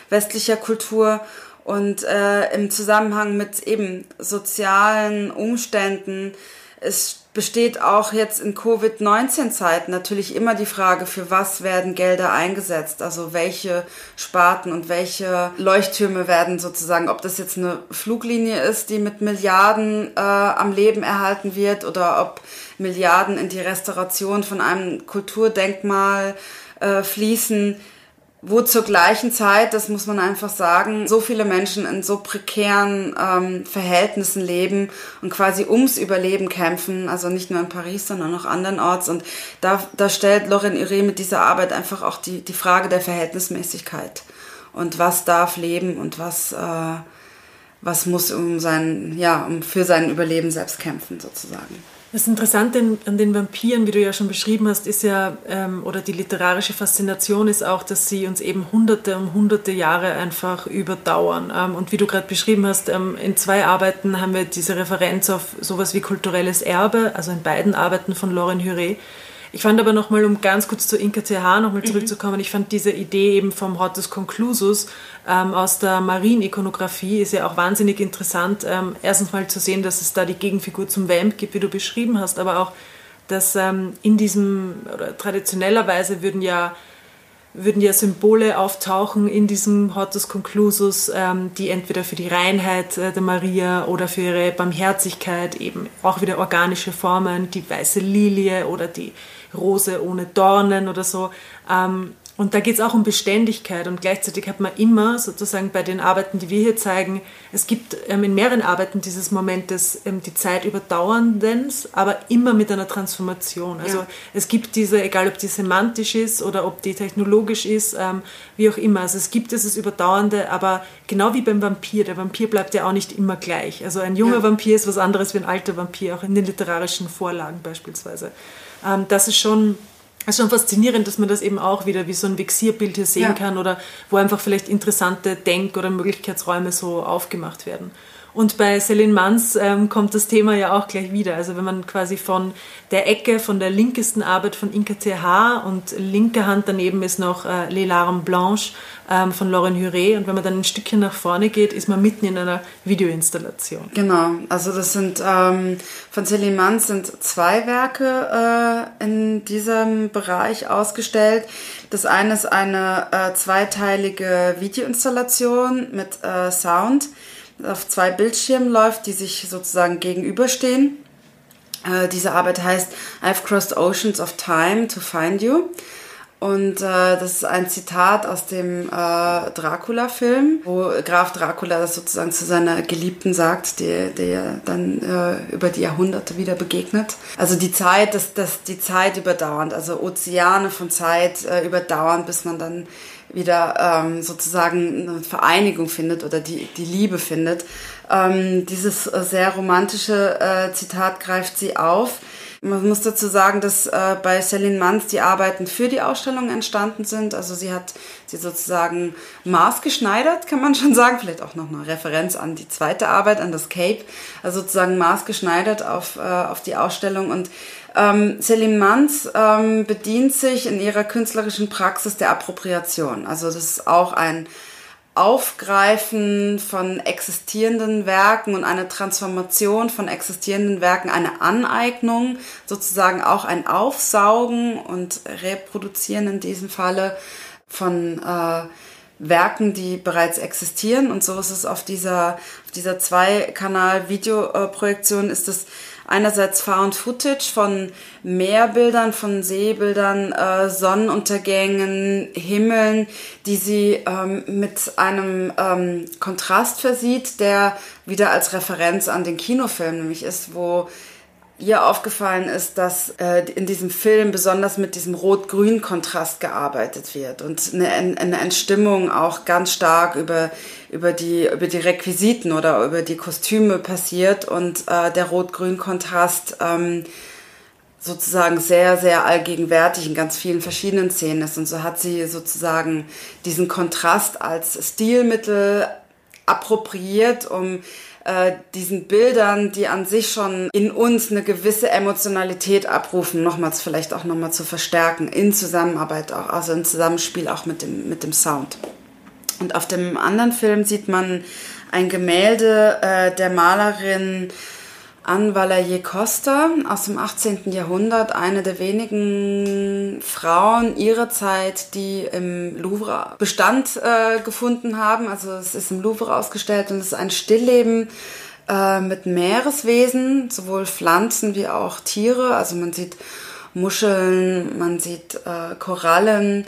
westlicher Kultur und äh, im Zusammenhang mit eben sozialen Umständen ist besteht auch jetzt in Covid-19-Zeiten natürlich immer die Frage, für was werden Gelder eingesetzt? Also welche Sparten und welche Leuchttürme werden sozusagen, ob das jetzt eine Fluglinie ist, die mit Milliarden äh, am Leben erhalten wird oder ob Milliarden in die Restauration von einem Kulturdenkmal äh, fließen wo zur gleichen Zeit, das muss man einfach sagen, so viele Menschen in so prekären ähm, Verhältnissen leben und quasi ums Überleben kämpfen, also nicht nur in Paris, sondern auch andernorts. Und da, da stellt Lauren Ure mit dieser Arbeit einfach auch die, die Frage der Verhältnismäßigkeit und was darf leben und was, äh, was muss um sein, ja, um für sein Überleben selbst kämpfen sozusagen. Das Interessante an den Vampiren, wie du ja schon beschrieben hast, ist ja, ähm, oder die literarische Faszination ist auch, dass sie uns eben hunderte und hunderte Jahre einfach überdauern. Ähm, und wie du gerade beschrieben hast, ähm, in zwei Arbeiten haben wir diese Referenz auf sowas wie kulturelles Erbe, also in beiden Arbeiten von Lauren Huré. Ich fand aber nochmal, um ganz kurz zur Inka TH nochmal mhm. zurückzukommen, ich fand diese Idee eben vom Hortus Conclusus ähm, aus der Marienikonografie ist ja auch wahnsinnig interessant. Ähm, erstens mal zu sehen, dass es da die Gegenfigur zum Vamp gibt, wie du beschrieben hast, aber auch, dass ähm, in diesem, oder traditionellerweise würden ja würden ja Symbole auftauchen in diesem Hortus Conclusus, ähm, die entweder für die Reinheit äh, der Maria oder für ihre Barmherzigkeit eben auch wieder organische Formen, die weiße Lilie oder die Rose ohne Dornen oder so. Ähm, und da geht es auch um Beständigkeit und gleichzeitig hat man immer sozusagen bei den Arbeiten, die wir hier zeigen, es gibt ähm, in mehreren Arbeiten dieses Moment des ähm, die Zeit überdauerndens, aber immer mit einer Transformation. Also ja. es gibt diese, egal ob die semantisch ist oder ob die technologisch ist, ähm, wie auch immer. Also es gibt dieses Überdauernde, aber genau wie beim Vampir, der Vampir bleibt ja auch nicht immer gleich. Also ein junger ja. Vampir ist was anderes wie ein alter Vampir, auch in den literarischen Vorlagen beispielsweise. Ähm, das ist schon ist schon faszinierend, dass man das eben auch wieder wie so ein Vexierbild hier sehen ja. kann oder wo einfach vielleicht interessante Denk- oder Möglichkeitsräume so aufgemacht werden. Und bei Celine Manns ähm, kommt das Thema ja auch gleich wieder. Also wenn man quasi von der Ecke, von der linkesten Arbeit von Inka TH und linker Hand daneben ist noch äh, Les Larmes Blanches ähm, von Lauren Huré. Und wenn man dann ein Stückchen nach vorne geht, ist man mitten in einer Videoinstallation. Genau, also das sind ähm, von Celine Manns sind zwei Werke äh, in diesem Bereich ausgestellt. Das eine ist eine äh, zweiteilige Videoinstallation mit äh, Sound auf zwei Bildschirmen läuft, die sich sozusagen gegenüberstehen. Äh, diese Arbeit heißt I've crossed oceans of time to find you. Und äh, das ist ein Zitat aus dem äh, Dracula-Film, wo Graf Dracula das sozusagen zu seiner Geliebten sagt, die, der dann äh, über die Jahrhunderte wieder begegnet. Also die Zeit, dass das, die Zeit überdauernd, also Ozeane von Zeit äh, überdauernd, bis man dann wieder ähm, sozusagen eine Vereinigung findet oder die, die Liebe findet. Ähm, dieses äh, sehr romantische äh, Zitat greift sie auf. Man muss dazu sagen, dass äh, bei Celine Manns die Arbeiten für die Ausstellung entstanden sind. Also sie hat sie sozusagen maßgeschneidert, kann man schon sagen. Vielleicht auch noch eine Referenz an die zweite Arbeit, an das Cape. Also sozusagen maßgeschneidert auf, äh, auf die Ausstellung. Und ähm, Selim Manz ähm, bedient sich in ihrer künstlerischen Praxis der Appropriation. Also das ist auch ein Aufgreifen von existierenden Werken und eine Transformation von existierenden Werken, eine Aneignung, sozusagen auch ein Aufsaugen und Reproduzieren in diesem Falle von äh, Werken, die bereits existieren. Und so ist es auf dieser, auf dieser Zwei-Kanal-Videoprojektion ist es einerseits Found Footage von Meerbildern, von Seebildern, äh, Sonnenuntergängen, Himmeln, die sie ähm, mit einem ähm, Kontrast versieht, der wieder als Referenz an den Kinofilm nämlich ist, wo ihr aufgefallen ist, dass äh, in diesem Film besonders mit diesem Rot-Grün-Kontrast gearbeitet wird und eine, eine Entstimmung auch ganz stark über, über, die, über die Requisiten oder über die Kostüme passiert und äh, der Rot-Grün-Kontrast ähm, sozusagen sehr, sehr allgegenwärtig in ganz vielen verschiedenen Szenen ist. Und so hat sie sozusagen diesen Kontrast als Stilmittel appropriiert, um äh, diesen Bildern, die an sich schon in uns eine gewisse Emotionalität abrufen, nochmals vielleicht auch nochmal zu verstärken, in Zusammenarbeit auch, also im Zusammenspiel auch mit dem, mit dem Sound. Und auf dem anderen Film sieht man ein Gemälde äh, der Malerin Anne Valerier Costa aus dem 18. Jahrhundert, eine der wenigen Frauen ihrer Zeit, die im Louvre Bestand äh, gefunden haben. Also es ist im Louvre ausgestellt und es ist ein Stillleben äh, mit Meereswesen, sowohl Pflanzen wie auch Tiere. Also man sieht Muscheln, man sieht äh, Korallen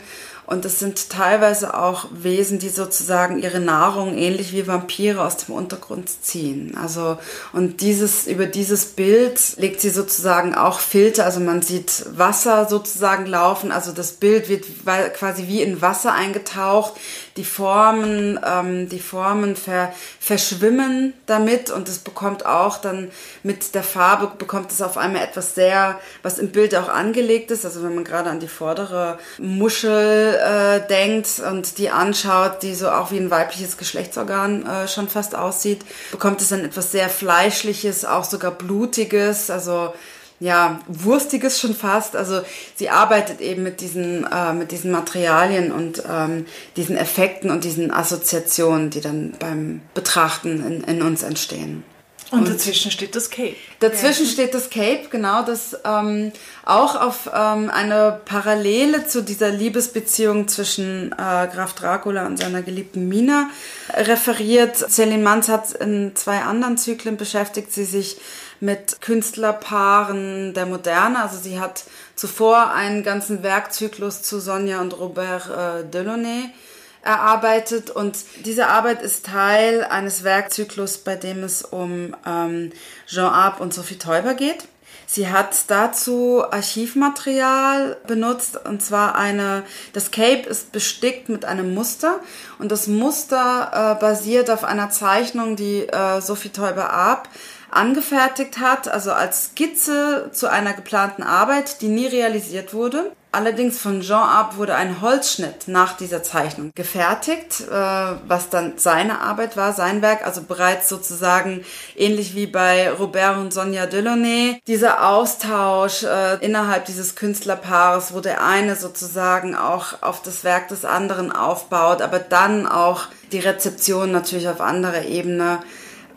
und es sind teilweise auch Wesen, die sozusagen ihre Nahrung ähnlich wie Vampire aus dem Untergrund ziehen. Also, und dieses, über dieses Bild legt sie sozusagen auch Filter. Also man sieht Wasser sozusagen laufen. Also das Bild wird quasi wie in Wasser eingetaucht die Formen, ähm, die Formen ver, verschwimmen damit und es bekommt auch dann mit der Farbe bekommt es auf einmal etwas sehr, was im Bild auch angelegt ist. Also wenn man gerade an die vordere Muschel äh, denkt und die anschaut, die so auch wie ein weibliches Geschlechtsorgan äh, schon fast aussieht, bekommt es dann etwas sehr fleischliches, auch sogar blutiges. Also ja, Wurstiges schon fast. Also sie arbeitet eben mit diesen, äh, mit diesen Materialien und ähm, diesen Effekten und diesen Assoziationen, die dann beim Betrachten in, in uns entstehen. Und, dazwischen steht das Cape. Dazwischen ja. steht das Cape, genau, das ähm, auch auf ähm, eine Parallele zu dieser Liebesbeziehung zwischen äh, Graf Dracula und seiner geliebten Mina referiert. Celine Manz hat in zwei anderen Zyklen beschäftigt sie sich mit Künstlerpaaren der Moderne. Also sie hat zuvor einen ganzen Werkzyklus zu Sonja und Robert äh, Delaunay erarbeitet und diese Arbeit ist Teil eines Werkzyklus, bei dem es um ähm, Jean Arp und Sophie Teuber geht. Sie hat dazu Archivmaterial benutzt und zwar eine, das Cape ist bestickt mit einem Muster und das Muster äh, basiert auf einer Zeichnung, die äh, Sophie Teuber Arp angefertigt hat, also als Skizze zu einer geplanten Arbeit, die nie realisiert wurde. Allerdings von Jean Arp wurde ein Holzschnitt nach dieser Zeichnung gefertigt, äh, was dann seine Arbeit war, sein Werk, also bereits sozusagen ähnlich wie bei Robert und Sonja Delaunay. Dieser Austausch äh, innerhalb dieses Künstlerpaares, wo der eine sozusagen auch auf das Werk des anderen aufbaut, aber dann auch die Rezeption natürlich auf anderer Ebene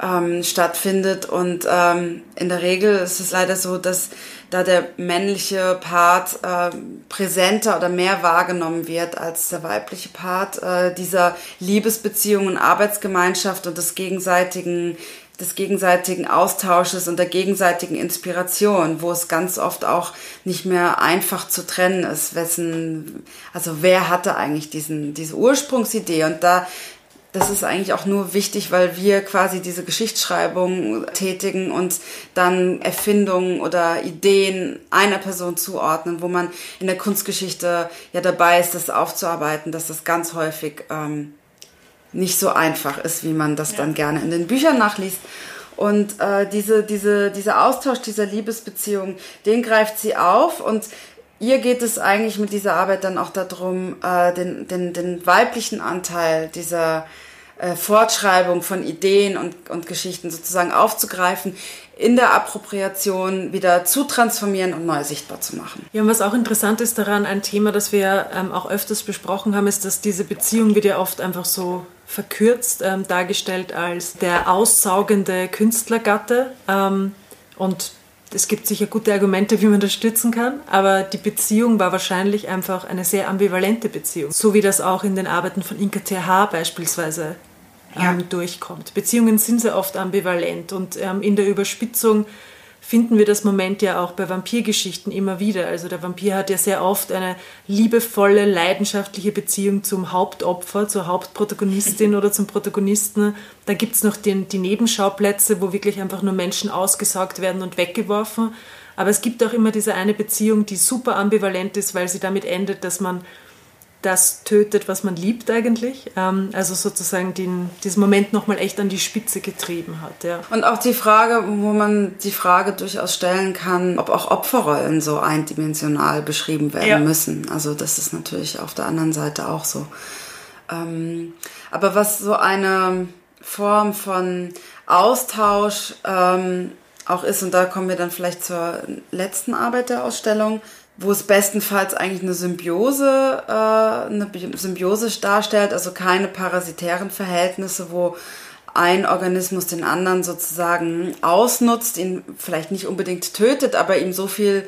ähm, stattfindet. Und ähm, in der Regel ist es leider so, dass da der männliche Part äh, präsenter oder mehr wahrgenommen wird als der weibliche Part äh, dieser Liebesbeziehung und Arbeitsgemeinschaft und des gegenseitigen des gegenseitigen Austausches und der gegenseitigen Inspiration, wo es ganz oft auch nicht mehr einfach zu trennen ist, wessen, also wer hatte eigentlich diesen, diese Ursprungsidee und da das ist eigentlich auch nur wichtig, weil wir quasi diese Geschichtsschreibung tätigen und dann Erfindungen oder Ideen einer Person zuordnen, wo man in der Kunstgeschichte ja dabei ist, das aufzuarbeiten, dass das ganz häufig ähm, nicht so einfach ist, wie man das ja. dann gerne in den Büchern nachliest. Und äh, diese, diese, dieser Austausch dieser Liebesbeziehung, den greift sie auf und ihr geht es eigentlich mit dieser Arbeit dann auch darum, äh, den, den, den weiblichen Anteil dieser äh, Fortschreibung von Ideen und, und Geschichten sozusagen aufzugreifen, in der Appropriation wieder zu transformieren und neu sichtbar zu machen. Ja, und was auch interessant ist daran, ein Thema, das wir ähm, auch öfters besprochen haben, ist, dass diese Beziehung wird ja oft einfach so verkürzt ähm, dargestellt als der aussaugende Künstlergatte. Ähm, und es gibt sicher gute Argumente, wie man das stützen kann, aber die Beziehung war wahrscheinlich einfach eine sehr ambivalente Beziehung, so wie das auch in den Arbeiten von Inka TH beispielsweise ähm, ja. durchkommt. Beziehungen sind sehr oft ambivalent und ähm, in der Überspitzung finden wir das Moment ja auch bei Vampirgeschichten immer wieder. Also der Vampir hat ja sehr oft eine liebevolle, leidenschaftliche Beziehung zum Hauptopfer, zur Hauptprotagonistin oder zum Protagonisten. Da gibt es noch den, die Nebenschauplätze, wo wirklich einfach nur Menschen ausgesaugt werden und weggeworfen. Aber es gibt auch immer diese eine Beziehung, die super ambivalent ist, weil sie damit endet, dass man das tötet, was man liebt eigentlich. Ähm, also sozusagen den, diesen Moment nochmal echt an die Spitze getrieben hat. Ja. Und auch die Frage, wo man die Frage durchaus stellen kann, ob auch Opferrollen so eindimensional beschrieben werden ja. müssen. Also das ist natürlich auf der anderen Seite auch so. Ähm, aber was so eine Form von Austausch ähm, auch ist, und da kommen wir dann vielleicht zur letzten Arbeit der Ausstellung, wo es bestenfalls eigentlich eine Symbiose, äh, eine Symbiose darstellt, also keine parasitären Verhältnisse, wo ein Organismus den anderen sozusagen ausnutzt, ihn vielleicht nicht unbedingt tötet, aber ihm so viel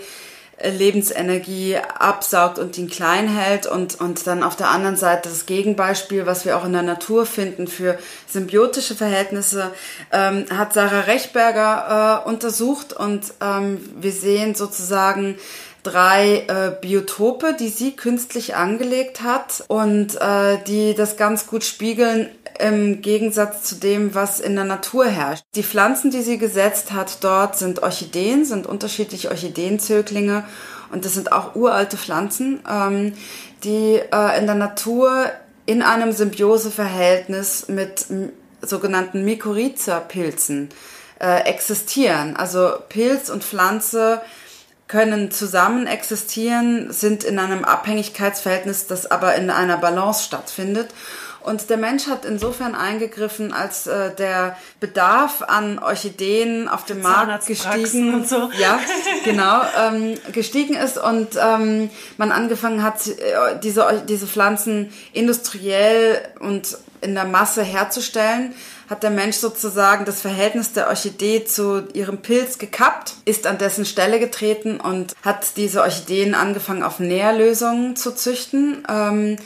äh, Lebensenergie absaugt und ihn klein hält und, und dann auf der anderen Seite das Gegenbeispiel, was wir auch in der Natur finden für symbiotische Verhältnisse, ähm, hat Sarah Rechberger äh, untersucht und ähm, wir sehen sozusagen drei äh, Biotope, die sie künstlich angelegt hat und äh, die das ganz gut spiegeln im Gegensatz zu dem, was in der Natur herrscht. Die Pflanzen, die sie gesetzt hat dort, sind Orchideen, sind unterschiedliche Orchideenzöglinge und das sind auch uralte Pflanzen, ähm, die äh, in der Natur in einem Symbioseverhältnis mit sogenannten Mykorrhiza-Pilzen äh, existieren. Also Pilz und Pflanze können zusammen existieren, sind in einem Abhängigkeitsverhältnis, das aber in einer Balance stattfindet. Und der Mensch hat insofern eingegriffen, als äh, der Bedarf an Orchideen auf dem Markt gestiegen, und so. ja, genau, ähm, gestiegen ist und ähm, man angefangen hat, äh, diese, diese Pflanzen industriell und in der Masse herzustellen hat der Mensch sozusagen das Verhältnis der Orchidee zu ihrem Pilz gekappt, ist an dessen Stelle getreten und hat diese Orchideen angefangen auf Nährlösungen zu züchten. Ähm,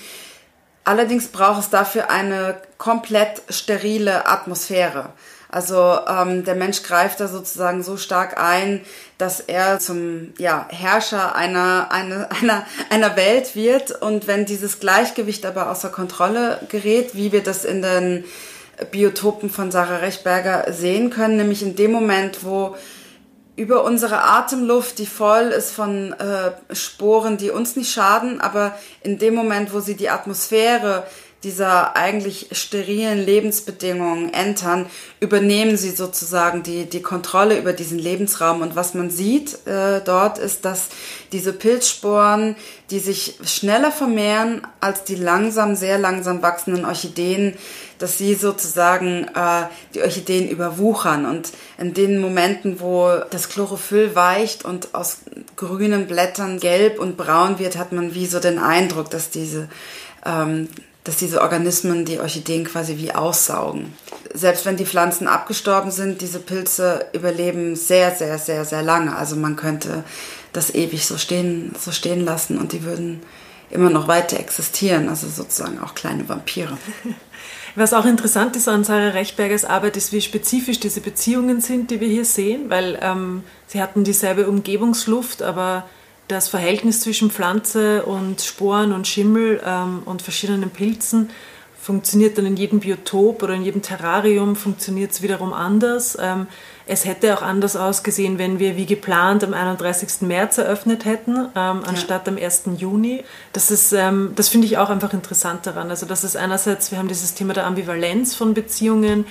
allerdings braucht es dafür eine komplett sterile Atmosphäre. Also ähm, der Mensch greift da sozusagen so stark ein, dass er zum ja, Herrscher einer, einer, einer, einer Welt wird. Und wenn dieses Gleichgewicht aber außer Kontrolle gerät, wie wir das in den Biotopen von Sarah Rechberger sehen können, nämlich in dem Moment, wo über unsere Atemluft, die voll ist von äh, Sporen, die uns nicht schaden, aber in dem Moment, wo sie die Atmosphäre dieser eigentlich sterilen Lebensbedingungen entern, übernehmen sie sozusagen die, die Kontrolle über diesen Lebensraum. Und was man sieht äh, dort ist, dass diese Pilzsporen, die sich schneller vermehren als die langsam, sehr langsam wachsenden Orchideen, dass sie sozusagen äh, die Orchideen überwuchern. Und in den Momenten, wo das Chlorophyll weicht und aus grünen Blättern gelb und braun wird, hat man wie so den Eindruck, dass diese ähm, dass diese Organismen die Orchideen quasi wie aussaugen. Selbst wenn die Pflanzen abgestorben sind, diese Pilze überleben sehr, sehr, sehr, sehr lange. Also man könnte das ewig so stehen, so stehen lassen und die würden immer noch weiter existieren. Also sozusagen auch kleine Vampire. Was auch interessant ist an Sarah Rechbergers Arbeit, ist, wie spezifisch diese Beziehungen sind, die wir hier sehen, weil ähm, sie hatten dieselbe Umgebungsluft, aber das Verhältnis zwischen Pflanze und Sporen und Schimmel ähm, und verschiedenen Pilzen funktioniert dann in jedem Biotop oder in jedem Terrarium funktioniert es wiederum anders. Ähm, es hätte auch anders ausgesehen, wenn wir wie geplant am 31. März eröffnet hätten, ähm, anstatt ja. am 1. Juni. Das, ist, ähm, das finde ich auch einfach interessant daran. Also das ist einerseits, wir haben dieses Thema der Ambivalenz von Beziehungen,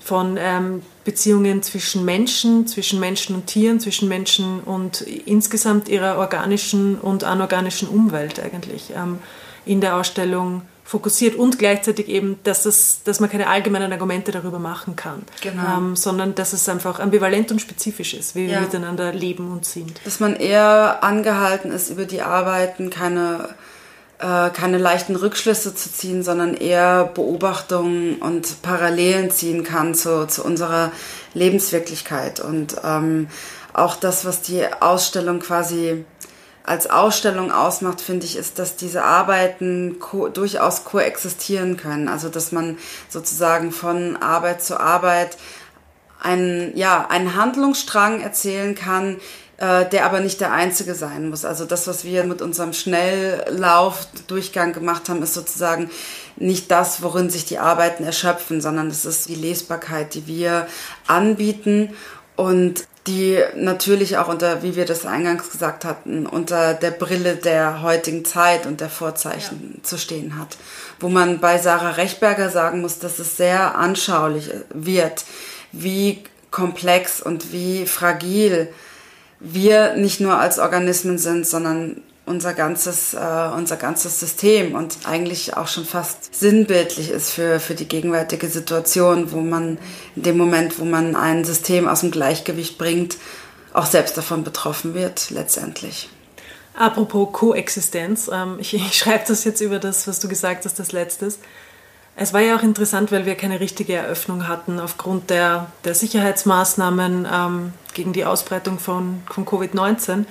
von ähm, Beziehungen zwischen Menschen, zwischen Menschen und Tieren, zwischen Menschen und insgesamt ihrer organischen und anorganischen Umwelt eigentlich ähm, in der Ausstellung fokussiert und gleichzeitig eben, dass, das, dass man keine allgemeinen Argumente darüber machen kann, genau. ähm, sondern dass es einfach ambivalent und spezifisch ist, wie ja. wir miteinander leben und sind. Dass man eher angehalten ist, über die Arbeiten keine äh, keine leichten Rückschlüsse zu ziehen, sondern eher Beobachtungen und Parallelen ziehen kann zu, zu unserer Lebenswirklichkeit. Und ähm, auch das, was die Ausstellung quasi als Ausstellung ausmacht, finde ich, ist, dass diese Arbeiten ko durchaus koexistieren können. Also dass man sozusagen von Arbeit zu Arbeit einen, ja, einen Handlungsstrang erzählen kann, äh, der aber nicht der einzige sein muss. Also das, was wir mit unserem Schnelllauf-Durchgang gemacht haben, ist sozusagen nicht das, worin sich die Arbeiten erschöpfen, sondern es ist die Lesbarkeit, die wir anbieten und die natürlich auch unter, wie wir das eingangs gesagt hatten, unter der Brille der heutigen Zeit und der Vorzeichen ja. zu stehen hat. Wo man bei Sarah Rechberger sagen muss, dass es sehr anschaulich wird, wie komplex und wie fragil wir nicht nur als Organismen sind, sondern unser ganzes, äh, unser ganzes System und eigentlich auch schon fast sinnbildlich ist für, für die gegenwärtige Situation, wo man in dem Moment, wo man ein System aus dem Gleichgewicht bringt, auch selbst davon betroffen wird, letztendlich. Apropos Koexistenz, ähm, ich, ich schreibe das jetzt über das, was du gesagt hast, das Letztes. Es war ja auch interessant, weil wir keine richtige Eröffnung hatten aufgrund der, der Sicherheitsmaßnahmen ähm, gegen die Ausbreitung von, von Covid-19.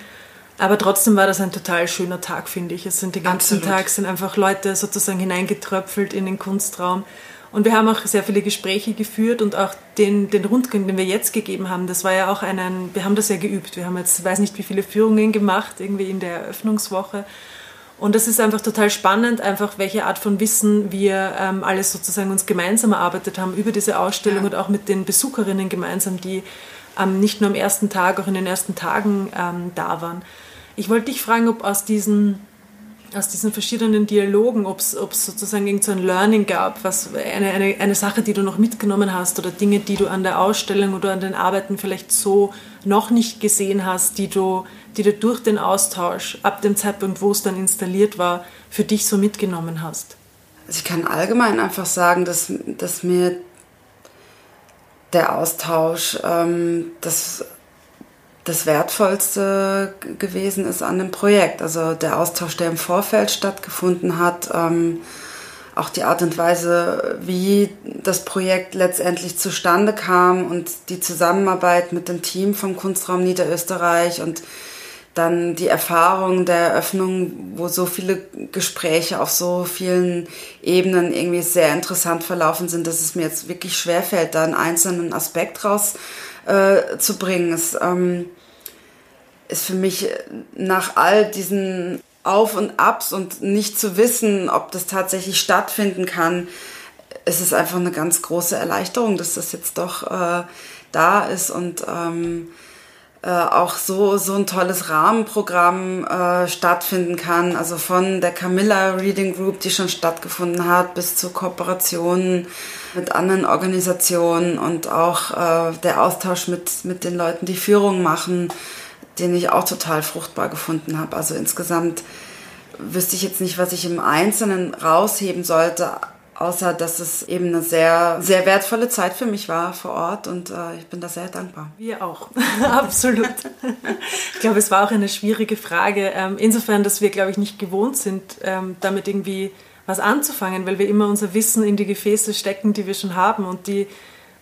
Aber trotzdem war das ein total schöner Tag, finde ich. Es sind den ganzen Absolut. Tag sind einfach Leute sozusagen hineingetröpfelt in den Kunstraum. Und wir haben auch sehr viele Gespräche geführt und auch den, den Rundgang, den wir jetzt gegeben haben, das war ja auch einen, wir haben das ja geübt. Wir haben jetzt, weiß nicht wie viele Führungen gemacht, irgendwie in der Eröffnungswoche. Und das ist einfach total spannend, einfach welche Art von Wissen wir ähm, alles sozusagen uns gemeinsam erarbeitet haben über diese Ausstellung ja. und auch mit den Besucherinnen gemeinsam, die ähm, nicht nur am ersten Tag, auch in den ersten Tagen ähm, da waren. Ich wollte dich fragen, ob aus diesen aus diesen verschiedenen Dialogen, ob es sozusagen irgend so ein Learning gab, was eine, eine, eine Sache, die du noch mitgenommen hast oder Dinge, die du an der Ausstellung oder an den Arbeiten vielleicht so noch nicht gesehen hast, die du die du durch den Austausch ab dem Zeitpunkt, wo es dann installiert war, für dich so mitgenommen hast? Also ich kann allgemein einfach sagen, dass, dass mir der Austausch ähm, das, das Wertvollste gewesen ist an dem Projekt. Also der Austausch, der im Vorfeld stattgefunden hat, ähm, auch die Art und Weise, wie das Projekt letztendlich zustande kam und die Zusammenarbeit mit dem Team vom Kunstraum Niederösterreich und dann die Erfahrung der Eröffnung, wo so viele Gespräche auf so vielen Ebenen irgendwie sehr interessant verlaufen sind, dass es mir jetzt wirklich schwerfällt, da einen einzelnen Aspekt rauszubringen. äh, Es ähm, ist für mich nach all diesen Auf und Abs und nicht zu wissen, ob das tatsächlich stattfinden kann, ist es einfach eine ganz große Erleichterung, dass das jetzt doch äh, da ist und ähm, äh, auch so, so ein tolles Rahmenprogramm äh, stattfinden kann. Also von der Camilla Reading Group, die schon stattgefunden hat, bis zu Kooperationen mit anderen Organisationen und auch äh, der Austausch mit, mit den Leuten, die Führung machen, den ich auch total fruchtbar gefunden habe. Also insgesamt wüsste ich jetzt nicht, was ich im Einzelnen rausheben sollte, außer dass es eben eine sehr, sehr wertvolle Zeit für mich war vor Ort und äh, ich bin da sehr dankbar. Wir auch, absolut. ich glaube, es war auch eine schwierige Frage, ähm, insofern, dass wir, glaube ich, nicht gewohnt sind, ähm, damit irgendwie was anzufangen, weil wir immer unser Wissen in die Gefäße stecken, die wir schon haben und die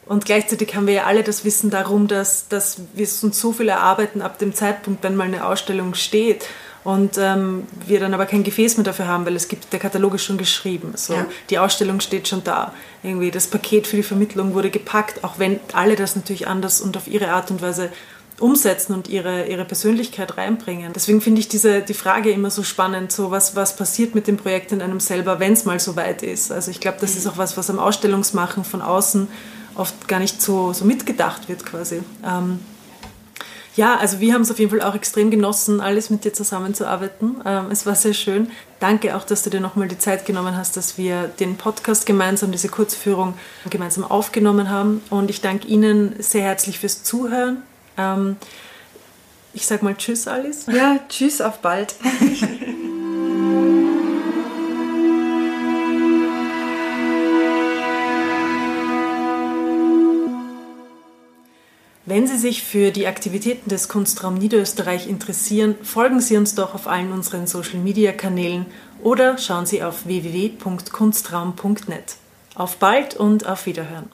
und gleichzeitig haben wir ja alle das Wissen darum, dass, dass wir uns so viel erarbeiten ab dem Zeitpunkt, wenn mal eine Ausstellung steht und ähm, wir dann aber kein Gefäß mehr dafür haben, weil es gibt, der Katalog ist schon geschrieben. So. Ja. Die Ausstellung steht schon da. Irgendwie das Paket für die Vermittlung wurde gepackt, auch wenn alle das natürlich anders und auf ihre Art und Weise umsetzen und ihre, ihre Persönlichkeit reinbringen. Deswegen finde ich diese, die Frage immer so spannend, so was, was passiert mit dem Projekt in einem selber, wenn es mal so weit ist. Also ich glaube, das ist auch was, was am Ausstellungsmachen von außen oft gar nicht so, so mitgedacht wird quasi. Ähm, ja, also wir haben es auf jeden Fall auch extrem genossen, alles mit dir zusammenzuarbeiten. Ähm, es war sehr schön. Danke auch, dass du dir nochmal die Zeit genommen hast, dass wir den Podcast gemeinsam, diese Kurzführung gemeinsam aufgenommen haben. Und ich danke Ihnen sehr herzlich fürs Zuhören. Ähm, ich sage mal Tschüss, Alice. Ja, Tschüss, auf bald. Wenn Sie sich für die Aktivitäten des Kunstraum Niederösterreich interessieren, folgen Sie uns doch auf allen unseren Social-Media-Kanälen oder schauen Sie auf www.kunstraum.net. Auf bald und auf Wiederhören.